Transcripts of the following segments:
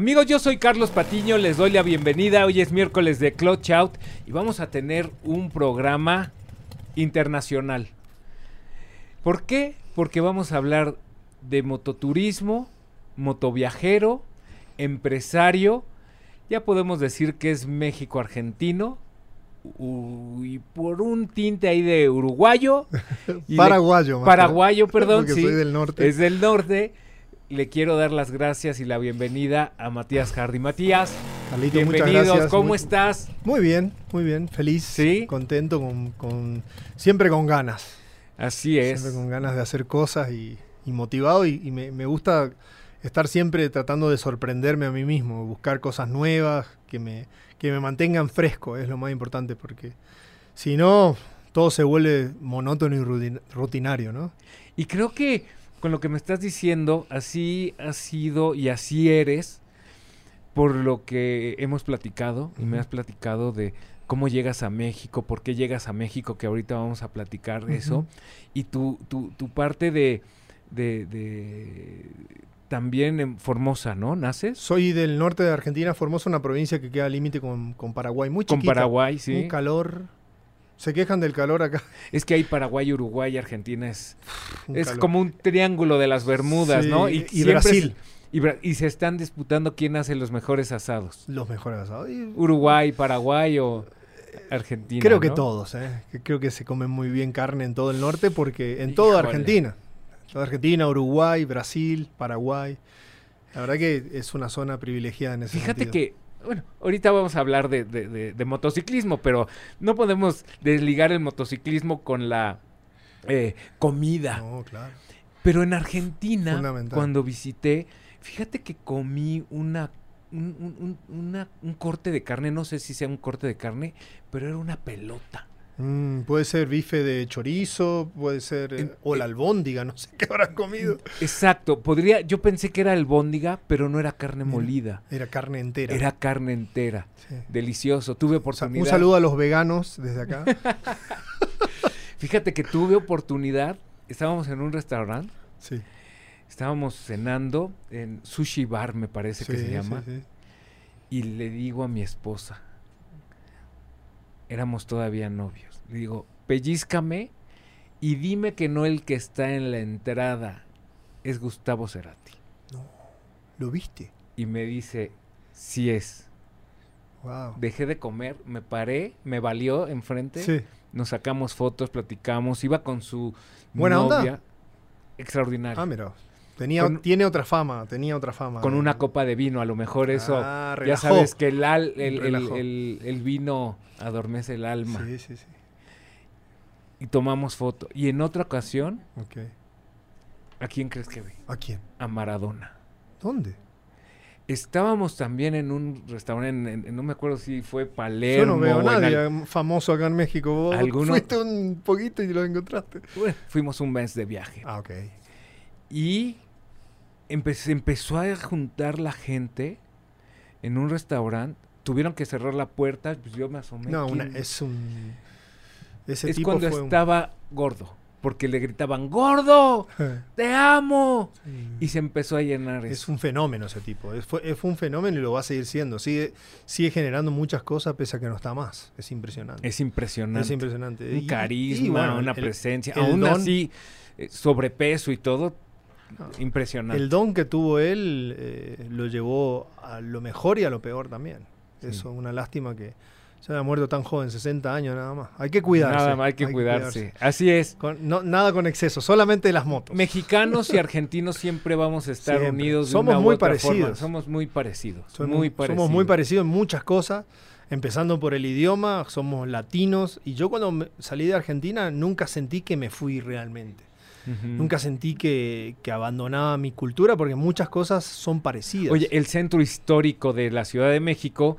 Amigos, yo soy Carlos Patiño, les doy la bienvenida. Hoy es miércoles de Clutch Out y vamos a tener un programa internacional. ¿Por qué? Porque vamos a hablar de mototurismo, motoviajero, empresario. Ya podemos decir que es México-argentino. Y por un tinte ahí de uruguayo. y de- Paraguayo. paraguayo, perdón. Porque sí, soy del norte. Es del norte. Le quiero dar las gracias y la bienvenida a Matías Hardy. Matías, Carlito, bienvenidos. gracias. ¿Cómo Muy- estás? Muy bien, muy bien. Feliz, ¿Sí? contento, con, con- siempre con ganas. Así es. Siempre con ganas de hacer cosas y, y motivado. Y, y me, me gusta estar siempre tratando de sorprenderme a mí mismo, buscar cosas nuevas que me, que me mantengan fresco, es lo más importante, porque si no, todo se vuelve monótono y rutin- rutinario, ¿no? Y creo que con lo que me estás diciendo, así has sido y así eres, por lo que hemos platicado, y me has platicado de cómo llegas a México, por qué llegas a México, que ahorita vamos a platicar eso, y tu, tu, tu parte de, de, de- también en Formosa, ¿no? ¿Naces? Soy del norte de Argentina, Formosa, una provincia que queda al límite con, con Paraguay, muy Con chiquita. Paraguay, sí. Un calor. Se quejan del calor acá. Es que hay Paraguay, Uruguay y Argentina. Es, un es como un triángulo de las Bermudas, Sí, ¿no? y es- Brasil. y, se están disputando quién hace los mejores asados. Los mejores asados. Y Uruguay, Paraguay o Argentina. creo que todos, ¿eh? Creo que se come muy bien carne en todo el norte porque en toda Argentina. Toda Argentina, Uruguay, Brasil, Paraguay. La verdad que es una zona privilegiada en ese Fíjate sentido. que, bueno, ahorita vamos a hablar de, de- de- de motociclismo, pero no podemos desligar el motociclismo con la eh, comida. No, claro. Pero en Argentina, cuando visité, fíjate que comí una un, un- un- una- un corte de carne, no sé si sea un corte de carne, pero era una pelota. Mm, puede ser bife de chorizo, puede ser... eh, En- o la albóndiga, no sé qué habrás comido. Exacto, podría, yo pensé que era albóndiga, pero no era carne molida, Era carne entera. era carne entera. Sí. Delicioso, tuve oportunidad. un saludo a los veganos desde acá. Fíjate que tuve oportunidad, estábamos en un restaurante, Sí. estábamos cenando en Sushi Bar, me parece que se sí, llama, sí. y le digo a mi esposa, éramos todavía novios, le digo, pellízcame y dime que no el que está en la entrada es Gustavo Cerati. ¿Lo viste? Y me dice, sí es. Wow. Dejé de comer, me paré, me valió enfrente, Sí. nos sacamos fotos, platicamos, iba con su ¿Buena onda? novia. Extraordinario. Ah, mira. Tenía, Con- tiene otra fama, tenía otra fama. con una copa de vino, a lo mejor eso. Ah, ya sabes que el, al- el- el vino adormece el alma. Sí, sí, sí. Y tomamos foto. Y en otra ocasión. ¿a quién crees que vi? ¿A quién? A Maradona. ¿Dónde? Estábamos también en un restaurante, en- en- no me acuerdo si fue Yo Palermo. no veo a nadie al- famoso acá en México. Vos ¿Alguno? fuiste un poquito y lo encontraste. Bueno, fuimos un mes de viaje. Ah, ok. Y empe- empezó a juntar la gente en un restaurante. Tuvieron que cerrar la puerta, pues yo me asomé. No, una- es un... Ese es tipo cuando fue un- estaba gordo. Porque le gritaban, ¡Gordo! ¡Te amo! Y se empezó a llenar Es eso. un fenómeno ese tipo. Es- fue, fue un fenómeno y lo va a seguir siendo. Sigue, sigue generando muchas cosas pese a que no está más. Es impresionante. Es impresionante. Es impresionante. Un Y- carisma, y bueno, una el- presencia. el Aún don- así, eh, sobrepeso y todo, impresionante. El don que tuvo él eh, lo llevó a lo mejor y a lo peor también. Sí. Eso, una lástima que se haya muerto tan joven, 60 años nada más. Hay que cuidarse. Nada más hay que cuidarse. Así es. Con- no- nada con exceso, solamente las motos. Mexicanos y argentinos siempre vamos a estar Siempre. unidos. de Somos una u muy forma. Somos muy parecidos. Somos muy parecidos. somos muy parecidos en muchas cosas, empezando por el idioma, somos latinos. Y yo cuando salí de Argentina nunca sentí que me fui realmente. Nunca sentí que, que abandonaba mi cultura porque muchas cosas son parecidas. Oye, el centro histórico de la Ciudad de México.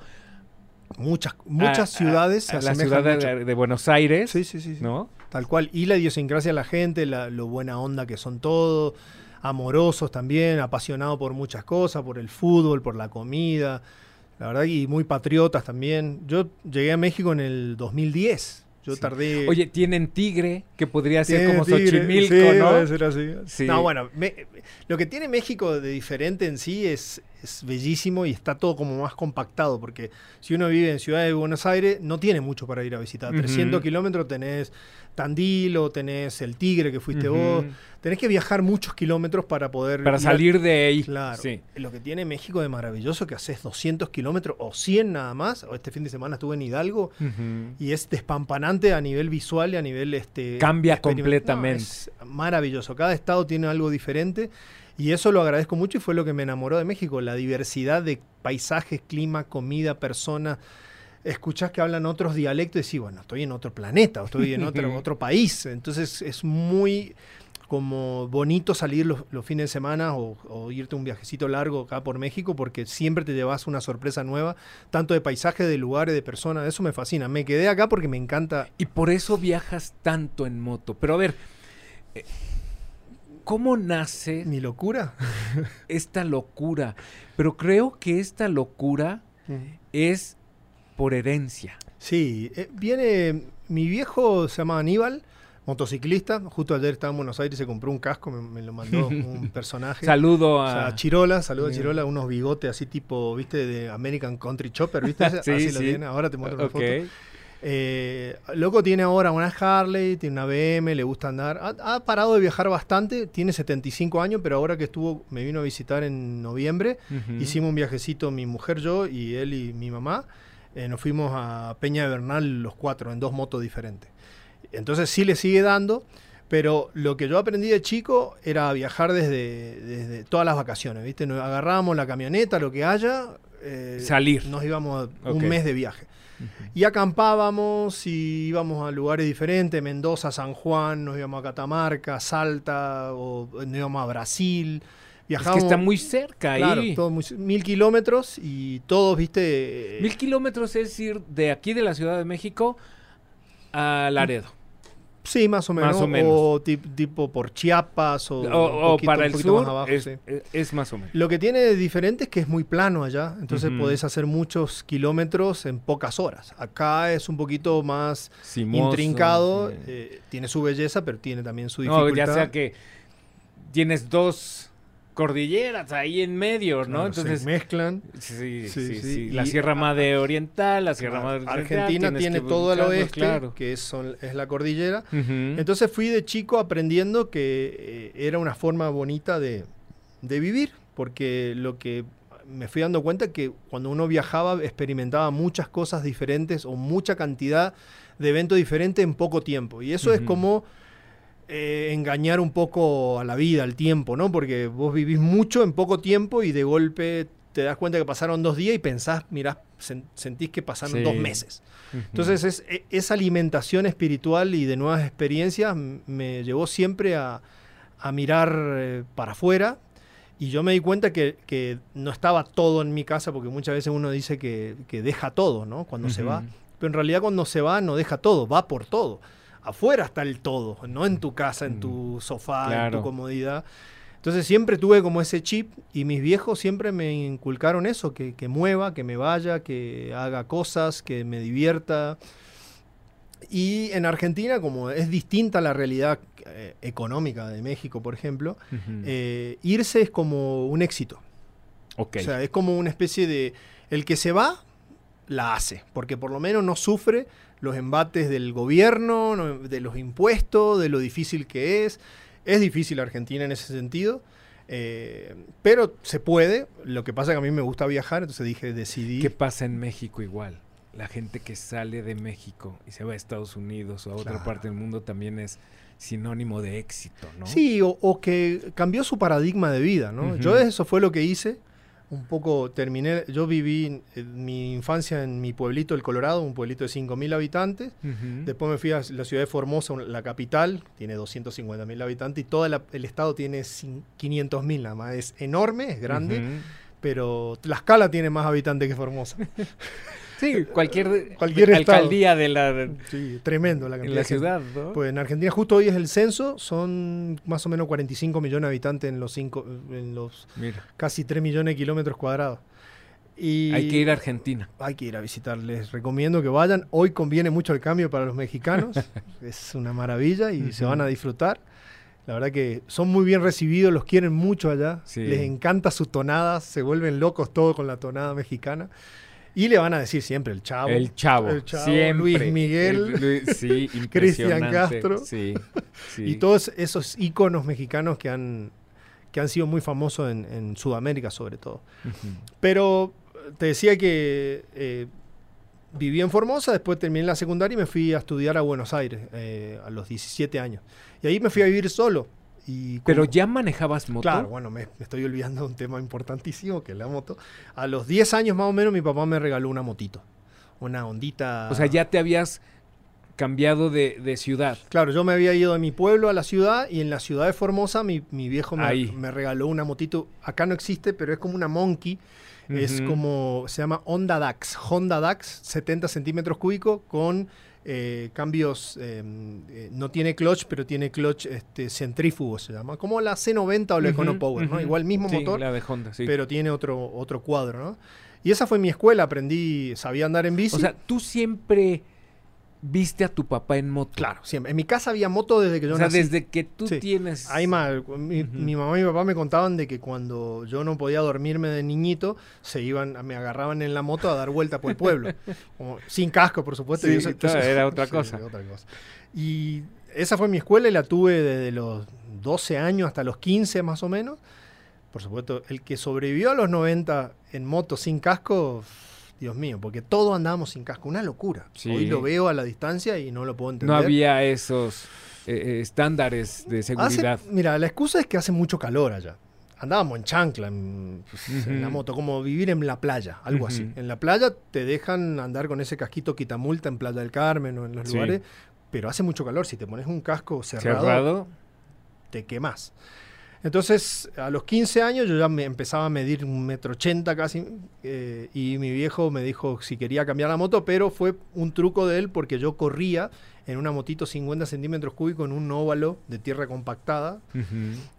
Muchas muchas a- a- ciudades a se la ciudad mucho. de, de Buenos Aires. Sí, sí, sí, sí. ¿No? Tal cual. Y la idiosincrasia de la gente, la- lo buena onda que son todos, amorosos también, apasionados por muchas cosas, por el fútbol, por la comida. La verdad, y muy patriotas también. Yo llegué a México en el 2010. Yo Sí. tardé. Oye, tienen tigre, que podría ser como tigre, Xochimilco, sí, ¿no? debe ser así. Sí. No, bueno, me- lo que tiene México de diferente en sí es, es bellísimo y está todo como más compactado, porque si uno vive en Ciudad de Buenos Aires, no tiene mucho para ir a visitar. Ujú. 300 kilómetros tenés Tandil o tenés el Tigre que fuiste vos. Tenés que viajar muchos kilómetros para poder... Para a- salir de ahí. Claro. Sí. Lo que tiene México de maravilloso que haces 200 kilómetros o 100 nada más. O Este fin de semana estuve en Hidalgo y es despampanante a nivel visual y a nivel este Cambia completamente. No, es maravilloso. Cada estado tiene algo diferente y eso lo agradezco mucho y fue lo que me enamoró de México, la diversidad de paisajes, clima, comida, personas. Escuchás que hablan otros dialectos y decís, bueno, estoy en otro planeta, o estoy en otro, otro país. Entonces es muy como bonito salir los, los fines de semana o, o irte un viajecito largo acá por México porque siempre te llevas una sorpresa nueva, tanto de paisaje, de lugares, de personas. Eso me fascina. Me quedé acá porque me encanta Y por eso viajas tanto en moto. Pero a ver, eh, ¿cómo nace mi locura. esta locura? Pero creo que esta locura es por herencia. Sí, eh, viene. Mi viejo se llama Aníbal, motociclista. Justo ayer estaba en Buenos Aires y se compró un casco, me, me lo mandó un personaje. Saludo O a... Chirola, saludo a. Chirola, unos bigotes así tipo, viste, de American Country Chopper, ¿viste? Sí, así lo sí. tiene, ahora te muestro una Ok. foto. Eh, loco tiene ahora una Harley, tiene una BM, le gusta andar. Ha, ha parado de viajar bastante, tiene 75 años, pero ahora que estuvo, me vino a visitar en noviembre, hicimos un viajecito, mi mujer, yo y él y mi mamá. Eh, nos fuimos a Peña de Bernal los cuatro, en dos motos diferentes. Entonces sí le sigue dando, pero lo que yo aprendí de chico era viajar desde, desde todas las vacaciones, ¿viste? Nos agarrábamos la camioneta, lo que haya. eh, Salir. Nos íbamos a Ok. un mes de viaje. Y acampábamos y íbamos a lugares diferentes, Mendoza, San Juan, nos íbamos a Catamarca, Salta, o nos íbamos a Brasil. Es que está muy cerca claro, ahí. todo muy- mil kilómetros y todos, viste, Mil kilómetros es ir de aquí de la Ciudad de México a Laredo. Sí, más o menos, Más o menos. o tip- tipo por Chiapas, o, O, o poquito- para el poquito más sur abajo, es, sí. es- es más o menos. Lo que tiene de diferente es que es muy plano allá, entonces Ujú. podés hacer muchos kilómetros en pocas horas. Acá es un poquito más Simoso, intrincado, eh, tiene su belleza, pero tiene también su No, dificultad. ya sea que tienes dos cordilleras ahí en medio, ¿no? Claro, Entonces, se mezclan. sí, sí, Sí. La Sierra Madre Oriental, la Sierra Madre Argentina tiene todo al oeste, claro. que es, son- es la cordillera. Entonces fui de chico aprendiendo que eh, era una forma bonita de, de vivir, porque lo que me fui dando cuenta que cuando uno viajaba experimentaba muchas cosas diferentes o mucha cantidad de eventos diferentes en poco tiempo. Y eso es como eh, engañar un poco a la vida, al tiempo, ¿no? Porque vos vivís mucho en poco tiempo y de golpe te das cuenta que pasaron dos días y pensás, mirás, sen- sentís que pasaron Sí. dos meses. Ujú. Entonces es, e- esa alimentación espiritual y de nuevas experiencias me llevó siempre a, a mirar eh, para afuera y yo me di cuenta que, que no estaba todo en mi casa porque muchas veces uno dice que, que deja todo, ¿no? Cuando se va. Pero en realidad cuando se va no deja todo, va por todo. Afuera está el todo, no en tu casa, en tu sofá, en tu comodidad. Entonces siempre tuve como ese chip y mis viejos siempre me inculcaron eso, que, que mueva, que me vaya, que haga cosas, que me divierta. Y en Argentina, como es distinta la realidad eh, económica de México, por ejemplo, eh, irse es como un éxito. O sea, es como una especie de... El que se va, la hace, porque por lo menos no sufre los embates del gobierno, no- de los impuestos, de lo difícil que es. Es difícil Argentina en ese sentido, eh, pero se puede. Lo que pasa es que a mí me gusta viajar, entonces dije, decidí... ¿Qué pasa en México igual? La gente que sale de México y se va a Estados Unidos o a otra Claro. parte del mundo también es sinónimo de éxito, ¿no? Sí, o, o que cambió su paradigma de vida, ¿no? Yo eso fue lo que hice. Un poco terminé, yo viví en mi infancia en mi pueblito, el Colorado, un pueblito de 5.000 habitantes. Después me fui a la ciudad de Formosa, la capital, tiene 250.000 habitantes y todo el estado tiene cin- 500.000 nada más. Es enorme, es grande, Ujú. pero Tlaxcala tiene más habitantes que Formosa. Sí, cualquier, Cualquier alcaldía de la, Sí, tremendo la cantidad la de ciudad, ¿no? Pues en Argentina justo hoy es el censo, son más o menos 45 millones de habitantes en los, cinco, en los Mira, casi 3 millones de kilómetros cuadrados. Y hay que ir a Argentina. hay que ir a visitarles. Recomiendo que vayan. Hoy conviene mucho el cambio para los mexicanos. es una maravilla y se van a disfrutar. La verdad que son muy bien recibidos, los quieren mucho allá. Sí. Les encanta su tonada, se vuelven locos todos con la tonada mexicana. Y le van a decir siempre el chavo. El chavo. El Chavo, siempre. Luis Miguel. El Luis- sí, Cristian. Castro. Sí, sí. Y todos esos íconos mexicanos que han, que han sido muy famosos en, en Sudamérica sobre todo. Pero te decía que eh, viví en Formosa, después terminé la secundaria y me fui a estudiar a Buenos Aires eh, a los 17 años. Y ahí me fui a vivir solo. Y Pero ya manejabas moto. Claro, bueno, me, me estoy olvidando de un tema importantísimo, que es la moto. A los 10 años más o menos mi papá me regaló una motito. Una ondita... O sea, ya te habías cambiado de, de ciudad. Claro, yo me había ido de mi pueblo a la ciudad y en la ciudad de Formosa mi, mi viejo me, regaló una motito. Acá no existe, pero es como una Monkey. Es como, se llama Honda Dax. Honda Dax, 70 centímetros cúbicos con eh, cambios, eh, eh, no tiene clutch, pero tiene clutch este, centrífugo, se llama. Como la C90 o la Ujú, EconoPower, ¿no? Igual mismo Sí, motor, la de Honda, sí. pero tiene otro, otro cuadro, ¿no? Y esa fue mi escuela, aprendí, sabía andar en bici. O sea, tú siempre viste a tu papá en moto. claro, siempre. En mi casa había moto desde que yo O sea, nací. desde que tú Sí. tienes. Hay más. Mi, mamá y mi papá me contaban de que cuando yo no podía dormirme de niñito, se iban, me agarraban en la moto a dar vuelta por el pueblo. Como- sin casco, por supuesto. Sí, y eso- claro, era otra sí, cosa. otra cosa. Y esa fue mi escuela y la tuve desde los 12 años hasta los 15 más o menos. Por supuesto, el que sobrevivió a los 90 en moto sin casco, Dios mío, porque todos andábamos sin casco, una locura. Sí. Hoy lo veo a la distancia y no lo puedo entender. No había esos eh, eh, estándares de Hace- seguridad. mira, la excusa es que hace mucho calor allá. Andábamos en chancla, en, pues, en la moto, como vivir en la playa, algo así. En la playa te dejan andar con ese casquito quitamulta en Playa del Carmen o en los Sí. lugares, pero hace mucho calor. Si te pones un casco cerrado, Cerrado. te quemas. Entonces, a los 15 años yo ya me empezaba a medir un metro ochenta casi, eh, y mi viejo me dijo si quería cambiar la moto, pero fue un truco de él porque yo corría en una motito 50 centímetros cúbicos en un óvalo de tierra compactada,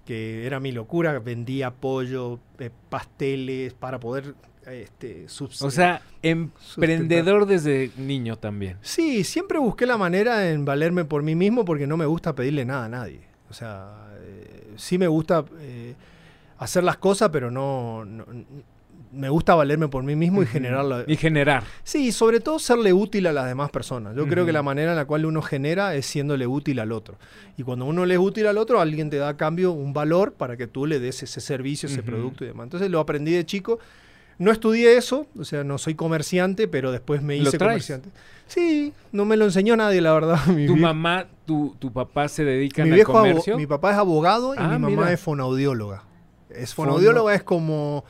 que era mi locura, vendía pollo, eh, pasteles, para poder este, O sea, emprendedor desde niño también. Sí, siempre busqué la manera en valerme por mí mismo porque no me gusta pedirle nada a nadie. O sea, sí me gusta eh, hacer las cosas, pero no, no- Me gusta valerme por mí mismo y Ujú. generarla. Y generar. Sí, sobre todo serle útil a las demás personas. Yo creo que la manera en la cual uno genera es siéndole útil al otro. Y cuando uno le es útil al otro, alguien te da a cambio un valor para que tú le des ese servicio, ese producto y demás. Entonces lo aprendí de chico. No estudié eso, o sea, no soy comerciante, pero después me ¿Lo hice comerciante. Sí, no me lo enseñó nadie, la verdad. Mi, ¿Tu vie- mamá, tu, tu papá se dedican mi al comercio? mi papá es abogado y Ah, mi mamá mira. es fonaudióloga. Es Fono- fonaudióloga es como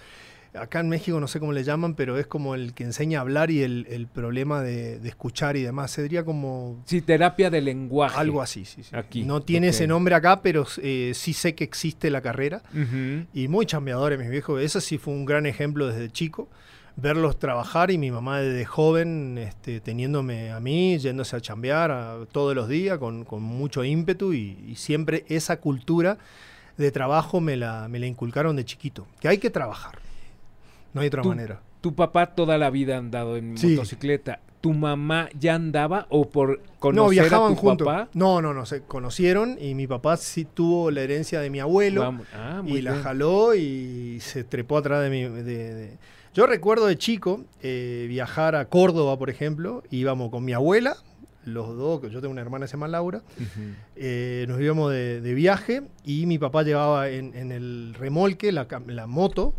acá en México no sé cómo le llaman, pero es como el que enseña a hablar y el, el problema de, de escuchar y demás. Sería como Sí, terapia de lenguaje. algo así. sí, sí. Aquí, No tiene ok. ese nombre acá, pero eh, sí sé que existe la carrera. Ujú. Y muy chambeadores, mis viejos. Eso sí fue un gran ejemplo desde chico. Verlos trabajar y mi mamá desde joven este, teniéndome a mí, yéndose a chambear a- todos los días con, con mucho ímpetu y, y siempre esa cultura de trabajo me la, me la inculcaron de chiquito. Que hay que trabajar. No hay otra manera. Tu papá toda la vida ha andado en Sí. motocicleta. ¿Tu mamá ya andaba o por conocer No, viajaban a tu papá? No, no, no, se conocieron y mi papá sí tuvo la herencia de mi abuelo. Vamos- Ah, muy y la bien. jaló y se trepó atrás de mi... de- de- Yo recuerdo de chico eh, viajar a Córdoba, por ejemplo, íbamos con mi abuela, los dos, yo tengo una hermana que se llama Laura, eh, nos íbamos de, de viaje y mi papá llevaba en, en el remolque la, la moto.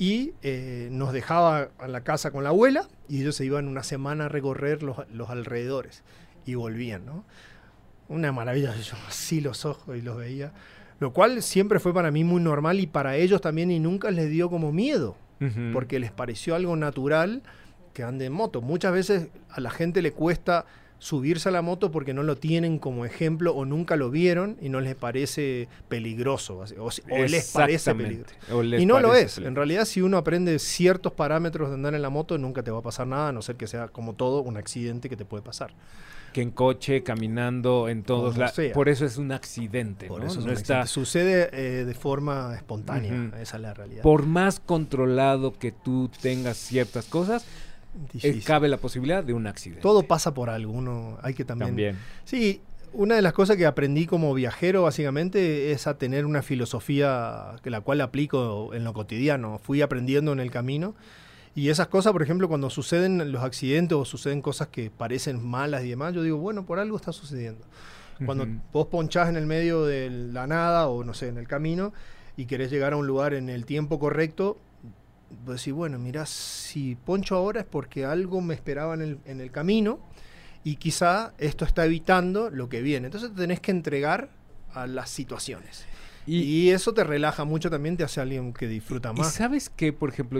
Y eh, nos dejaba en la casa con la abuela y ellos se iban una semana a recorrer los, los alrededores y volvían. ¿no? Una maravilla, yo así los ojos y los veía. Lo cual siempre fue para mí muy normal y para ellos también y nunca les dio como miedo porque les pareció algo natural que ande en moto. Muchas veces a la gente le cuesta subirse a la moto porque no lo tienen como ejemplo o nunca lo vieron y no les parece peligroso o, les parece peligroso. Les Y no lo es. En realidad, si uno aprende ciertos parámetros de andar en la moto, nunca te va a pasar nada, a no ser que sea como todo un accidente que te puede pasar. Que en coche, caminando, en todos lados. Por eso es un accidente, Por ¿no? eso es No está... accidente. sucede eh, de forma espontánea. Esa es la realidad. Por más controlado que tú tengas ciertas cosas, Difícil. cabe la posibilidad de un accidente. Todo pasa por algo. Uno hay que también también. Sí, una de las cosas que aprendí como viajero básicamente es a tener una filosofía que la cual aplico en lo cotidiano. Fui aprendiendo en el camino y esas cosas, por ejemplo, cuando suceden los accidentes o suceden cosas que parecen malas y demás, yo digo, bueno, por algo está sucediendo. Cuando vos ponchás en el medio de la nada o no sé, en el camino y querés llegar a un lugar en el tiempo correcto, vos decís, bueno, mirá, si poncho ahora es porque algo me esperaba en el, en el camino y quizá esto está evitando lo que viene. Entonces te tenés que entregar a las situaciones. Y, eso te relaja mucho también, te hace alguien que disfruta más. Y sabes que, por ejemplo,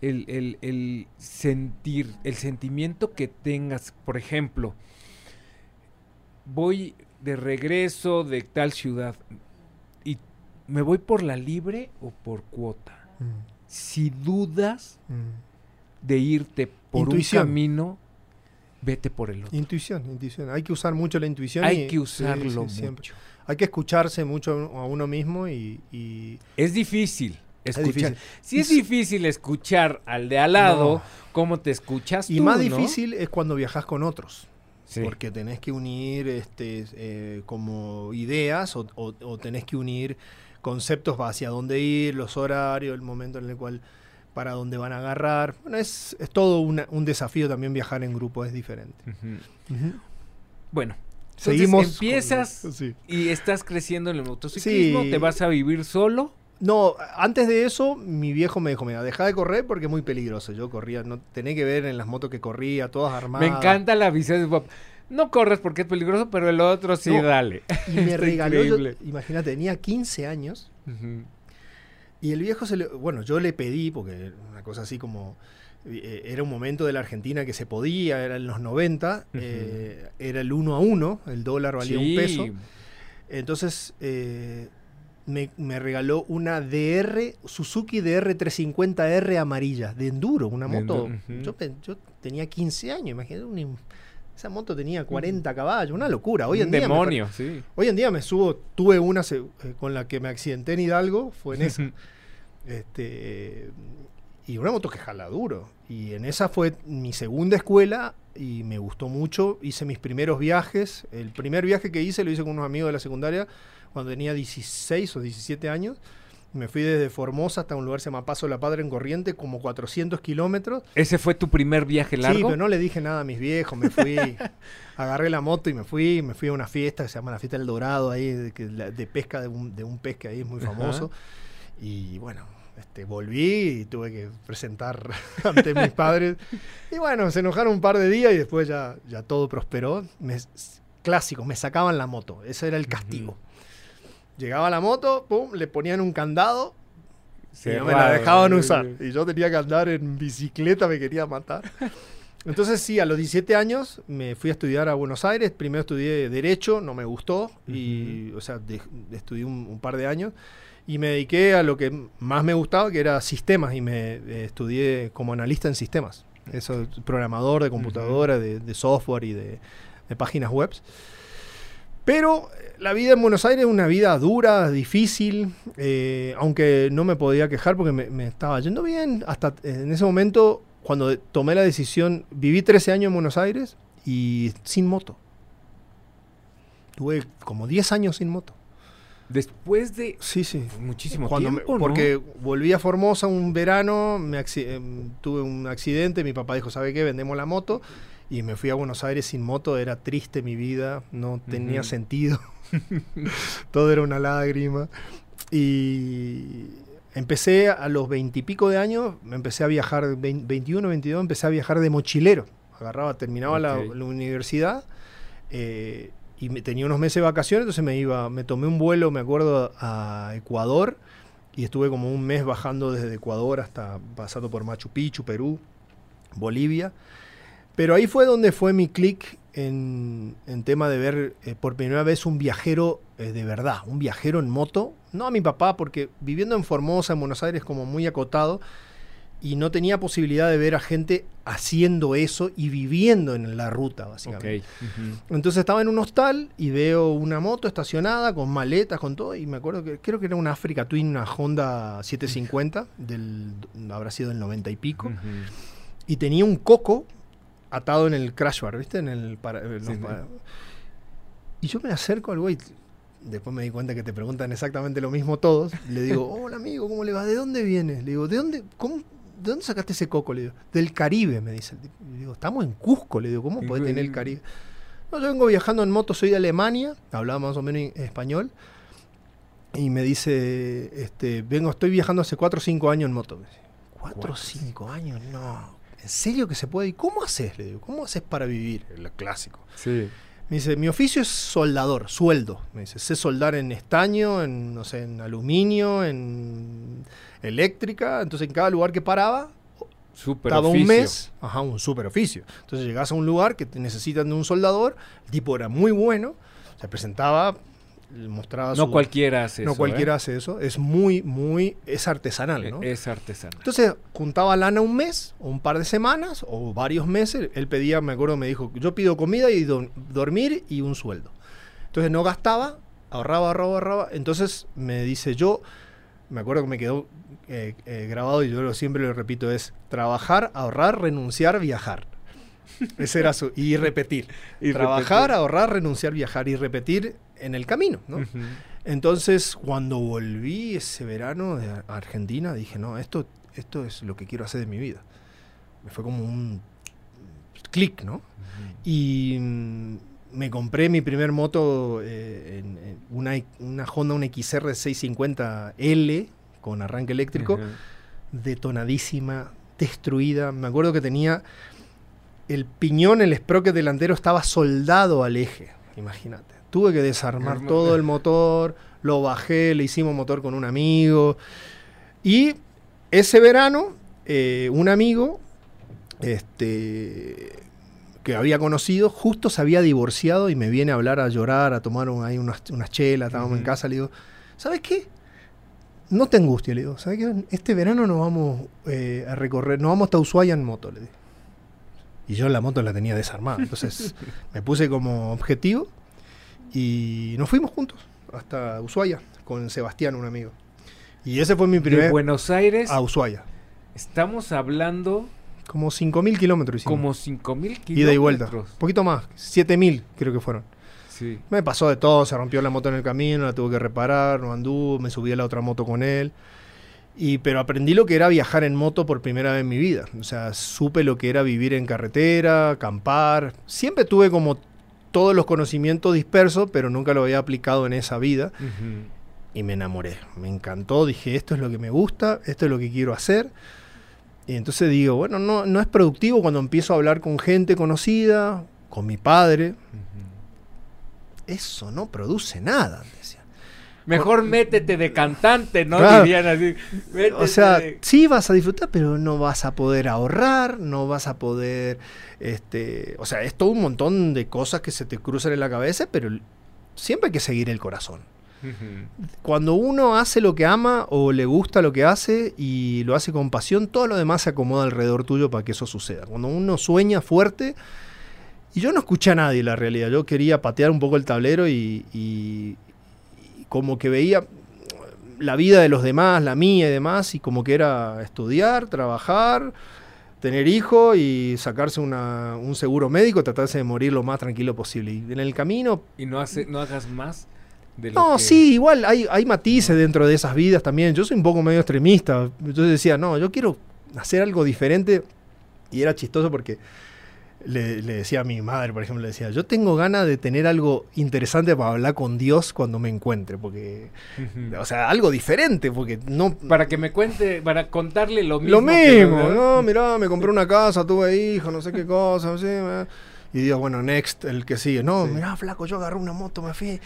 el, el, sentir, el sentimiento que tengas, por ejemplo, voy de regreso de tal ciudad y me voy por la libre o por cuota. Mm. Si dudas mm. de irte por un camino, vete por el otro. Intuición, intuición. Hay que usar mucho la intuición. Hay que usarlo mucho. Hay que escucharse mucho a uno mismo y... Es difícil. Escuchar. Si es difícil escuchar al de al lado, ¿cómo te escuchas y más difícil es cuando viajas con otros. Porque tenés que unir este, eh, como ideas o, o, tenés que unir conceptos hacia dónde ir, los horarios, el momento en el cual para dónde van a agarrar. Bueno, es, es todo un desafío también viajar en grupo, es diferente. Bueno, Seguimos empiezas y estás creciendo en el motociclismo, te vas a vivir solo. No, antes de eso, mi viejo me dijo, mira, deja de correr porque es muy peligroso. Yo corría, no tenía que ver en las motos que corría, todas armadas. Me encanta la visión de papá. No corres porque es peligroso, pero el otro sí, dale. Y me regaló, imagínate, tenía 15 años. Y el viejo se le. Bueno, yo le pedí, porque una cosa así como. Eh, era un momento de la Argentina que se podía, era en los 90, eh, era el 1 a 1, el dólar valía un peso. Entonces eh, me, regaló una DR, Suzuki DR350R amarilla, de enduro, una moto. yo, yo, tenía 15 años, imagínate, esa moto tenía 40 caballos, una locura. Hoy en día demonio, sí. Hoy en día me subo, tuve una con la que me accidenté en Hidalgo, fue en esa. Este, y una moto que jala duro. Y en esa fue mi segunda escuela y me gustó mucho. Hice mis primeros viajes. El primer viaje que hice lo hice con unos amigos de la secundaria cuando tenía 16 o 17 años. Me fui desde Formosa hasta un lugar que se llama Paso de la Padre en Corriente, como 400 kilómetros. ¿Ese fue tu primer viaje largo? Sí, pero no le dije nada a mis viejos. Me fui, agarré la moto y me fui. Me fui a una fiesta que se llama la Fiesta del Dorado, ahí de, pesca, de un, de un pez que ahí es muy famoso. Y bueno, este, volví y tuve que presentar ante mis padres. Y bueno, se enojaron un par de días y después ya, ya todo prosperó. Me, clásicos, me sacaban la moto. Ese era el castigo. Llegaba la moto, pum, le ponían un candado y no me la dejaban usar. Y yo tenía que andar en bicicleta, me quería matar. Entonces sí, a los 17 años me fui a estudiar a Buenos Aires. Primero estudié Derecho, no me gustó. Y, o sea, estudié un, par de años y me dediqué a lo que más me gustaba, que era sistemas, y me eh, estudié como analista en sistemas. Eso, programador de computadora, de, software y de, páginas web. Pero eh, la vida en Buenos Aires es una vida dura, difícil, eh, aunque no me podía quejar porque me, estaba yendo bien. Hasta en ese momento, cuando tomé la decisión, viví 13 años en Buenos Aires y sin moto. Tuve como 10 años sin moto. Después de sí, sí. muchísimo tiempo, Porque volví a Formosa un verano, me em, tuve un accidente, mi papá dijo, ¿sabe qué? Vendemos la moto. Y me fui a Buenos Aires sin moto, era triste mi vida, no tenía sentido. Todo era una lágrima. Y empecé a los veintipico de años, me empecé a viajar, 21, 22, empecé a viajar de mochilero. Agarraba, terminaba la, universidad. Eh, y tenía unos meses de vacaciones, entonces me iba, me tomé un vuelo, me acuerdo, a Ecuador y estuve como un mes bajando desde Ecuador hasta pasando por Machu Picchu, Perú, Bolivia. Pero ahí fue donde fue mi clic en, en, tema de ver eh, por primera vez un viajero eh, de verdad, un viajero en moto. No a mi papá, porque viviendo en Formosa, en Buenos Aires, como muy acotado, y no tenía posibilidad de ver a gente haciendo eso y viviendo en la ruta, básicamente. Entonces estaba en un hostal y veo una moto estacionada con maletas, con todo, y me acuerdo que creo que era una Africa Twin, una Honda 750, del, habrá sido del 90 y pico, y tenía un coco atado en el crash bar, ¿viste? En el, Y yo me acerco al güey, después me di cuenta que te preguntan exactamente lo mismo todos. Le digo, hola amigo, ¿cómo le va? ¿De dónde vienes? Le digo, ¿de dónde, cómo, ¿de dónde sacaste ese coco? Le digo, del Caribe, me dice. Le digo, estamos en Cusco. Le digo, ¿cómo puede tener el Caribe? No, yo vengo viajando en moto, soy de Alemania, hablaba más o menos español. Y me dice, este, vengo, estoy viajando hace 4 o 5 años en moto. Me dice, ¿4 o 5 años? No. ¿En serio que se puede? ¿Y cómo haces? Le digo, ¿cómo haces para vivir? Lo clásico. Sí. Me dice, mi oficio es soldador, sueldo. Me dice, sé soldar en estaño, en, no sé, en aluminio, en eléctrica. Entonces, en cada lugar que paraba, Super oficio. un mes, ajá, un super oficio. Entonces, llegás a un lugar que te necesitan de un soldador, el tipo era muy bueno, se presentaba, mostraba No su- cualquiera hace No eso. cualquiera ¿eh? hace eso, es muy, muy, es artesanal, ¿no? Es artesano. Entonces juntaba lana un mes, o un par de semanas, o varios meses. Él pedía, me acuerdo, me dijo, yo pido comida y do- dormir y un sueldo. Entonces no gastaba, ahorraba, ahorraba, ahorraba. Entonces me dice, yo, me acuerdo que me quedó eh, eh, grabado y yo lo, siempre lo repito, es trabajar, ahorrar, renunciar, viajar. Ese era su... Y repetir. Y trabajar, repetir. ahorrar, renunciar, viajar y repetir en el camino, ¿no? Ujú. Entonces, cuando volví ese verano de Ar- Argentina, dije, no, esto, esto es lo que quiero hacer de mi vida. Me fue como un clic, ¿no? Y mm, me compré mi primer moto, eh, en- en una, una Honda, una XR 650L con arranque eléctrico, Ujú. detonadísima, destruida. Me acuerdo que tenía el piñón, el sprocket delantero estaba soldado al eje, imagínate. Tuve que desarmar todo el motor, lo bajé, le hicimos motor con un amigo. Y ese verano, eh, un amigo este, que había conocido justo se había divorciado y me viene a hablar, a llorar, a tomar un- ahí unas, unas chelas, estábamos en casa, le digo, ¿sabes qué? No te angusties, le digo, ¿sabes qué? Este verano nos vamos eh, a recorrer, nos vamos hasta Ushuaia en moto, le digo. Y yo la moto la tenía desarmada, entonces me puse como objetivo y nos fuimos juntos hasta Ushuaia con Sebastián, un amigo. Y ese fue mi De primer... Buenos Aires A Ushuaia. estamos hablando Como 5.000 kilómetros hicimos. como 5000 kilómetros. Ida y vuelta. Un poquito más, 7.000 creo que fueron. Sí. Me pasó de todo, se rompió la moto en el camino, la tuve que reparar, no anduvo, me subí a la otra moto con él. Y, pero aprendí lo que era viajar en moto por primera vez en mi vida. O sea, supe lo que era vivir en carretera, acampar. Siempre tuve como todos los conocimientos dispersos, pero nunca lo había aplicado en esa vida. Y me enamoré. Me encantó. Dije, esto es lo que me gusta, esto es lo que quiero hacer. Y entonces digo, bueno, no, no es productivo cuando empiezo a hablar con gente conocida, con mi padre. Eso no produce nada. decía. Mejor métete de cantante, ¿no? Claro. Dirían así. O sea, de- sí vas a disfrutar, pero no vas a poder ahorrar, no vas a poder, este, o sea, es todo un montón de cosas que se te cruzan en la cabeza, pero siempre hay que seguir el corazón. Cuando uno hace lo que ama o le gusta lo que hace y lo hace con pasión, todo lo demás se acomoda alrededor tuyo para que eso suceda. Cuando uno sueña fuerte, y yo no escuché a nadie la realidad, yo quería patear un poco el tablero y como que veía la vida de los demás, la mía y demás, y como que era estudiar, trabajar, tener hijos y sacarse una- un seguro médico, tratarse de morir lo más tranquilo posible. Y en el camino Y no, hace, no hagas más de lo no, que- sí, igual hay, hay matices dentro de esas vidas también. Yo soy un poco medio extremista. Entonces decía, no, yo quiero hacer algo diferente. Y era chistoso porque le, le decía a mi madre, por ejemplo, le decía, yo tengo ganas de tener algo interesante para hablar con Dios cuando me encuentre. Porque, o sea, algo diferente, porque no... Para que me cuente, para contarle lo mismo. Lo mismo, no, mirá, me compré una casa, tuve hijo, no sé qué cosa, así, y digo, bueno, next, el que sigue. No, Sí. mirá, flaco, yo agarré una moto, me fui.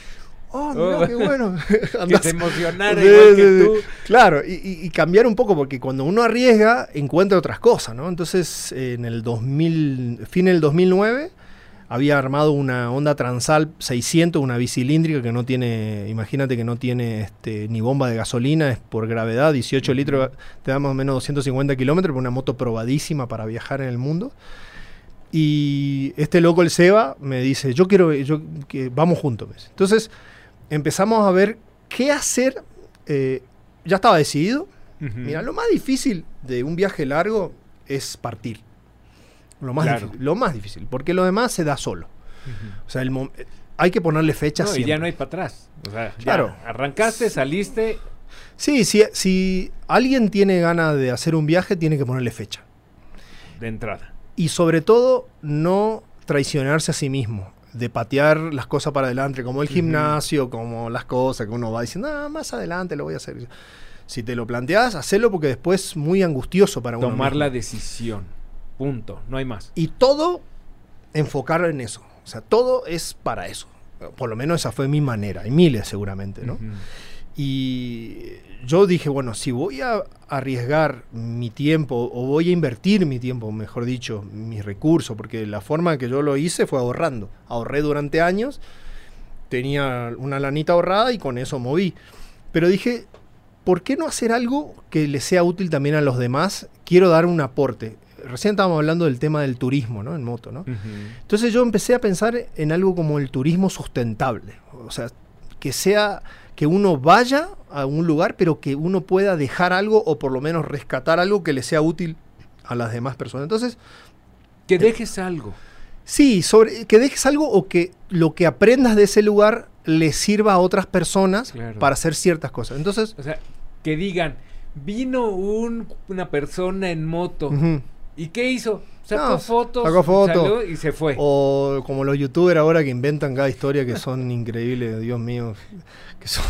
Oh, Oh. mirá, qué bueno. Que Andás- se emocionara Sí, igual sí, que tú. Claro, y, cambiar un poco, porque cuando uno arriesga, encuentra otras cosas, ¿no? Entonces, en el 2000, fin del 2009, había armado una Honda Transal 600, una bicilíndrica que no tiene, imagínate que no tiene este, ni bomba de gasolina, es por gravedad, 18 Ujú. litros, te da más o menos 250 kilómetros, una moto probadísima para viajar en el mundo. Y este loco, el Seba, me dice, yo quiero, yo, que vamos juntos. Entonces, empezamos a ver qué hacer. eh, ya estaba decidido. Mira, lo más difícil de un viaje largo es partir. Lo más, Claro. difícil, lo más difícil, porque lo demás se da solo. O sea, el mom- hay que ponerle fecha No, y ya no hay para atrás. O sea, ya Claro. arrancaste, saliste. Sí, sí, si alguien tiene ganas de hacer un viaje, tiene que ponerle fecha. de entrada. Y sobre todo, no traicionarse a sí mismo. De patear las cosas para adelante, como el gimnasio, como las cosas que uno va diciendo, ah, más adelante lo voy a hacer. Si te lo planteas, hacelo porque después es muy angustioso para uno. Tomar la decisión. Punto. No hay más. Y todo enfocar en eso. O sea, todo es para eso. Por lo menos esa fue mi manera. Hay miles seguramente, ¿no? Y yo dije, bueno, si voy a arriesgar mi tiempo o voy a invertir mi tiempo, mejor dicho, mis recursos, porque la forma que yo lo hice fue ahorrando. Ahorré durante años, tenía una lanita ahorrada y con eso moví. Pero dije, ¿por qué no hacer algo que le sea útil también a los demás? Quiero dar un aporte. Recién estábamos hablando del tema del turismo, ¿no? En moto, ¿no? Entonces yo empecé a pensar en algo como el turismo sustentable. O sea, que sea que uno vaya a un lugar, pero que uno pueda dejar algo o por lo menos rescatar algo que le sea útil a las demás personas. Entonces, Que dejes algo. sí, sobre, que dejes algo o que lo que aprendas de ese lugar le sirva a otras personas Claro. para hacer ciertas cosas. Entonces, O sea, que digan, vino un- una persona en moto. ¿Y qué hizo? Sacó No, fotos. sacó y se fue. O como los youtubers ahora que inventan cada historia que son increíbles, Dios mío, que son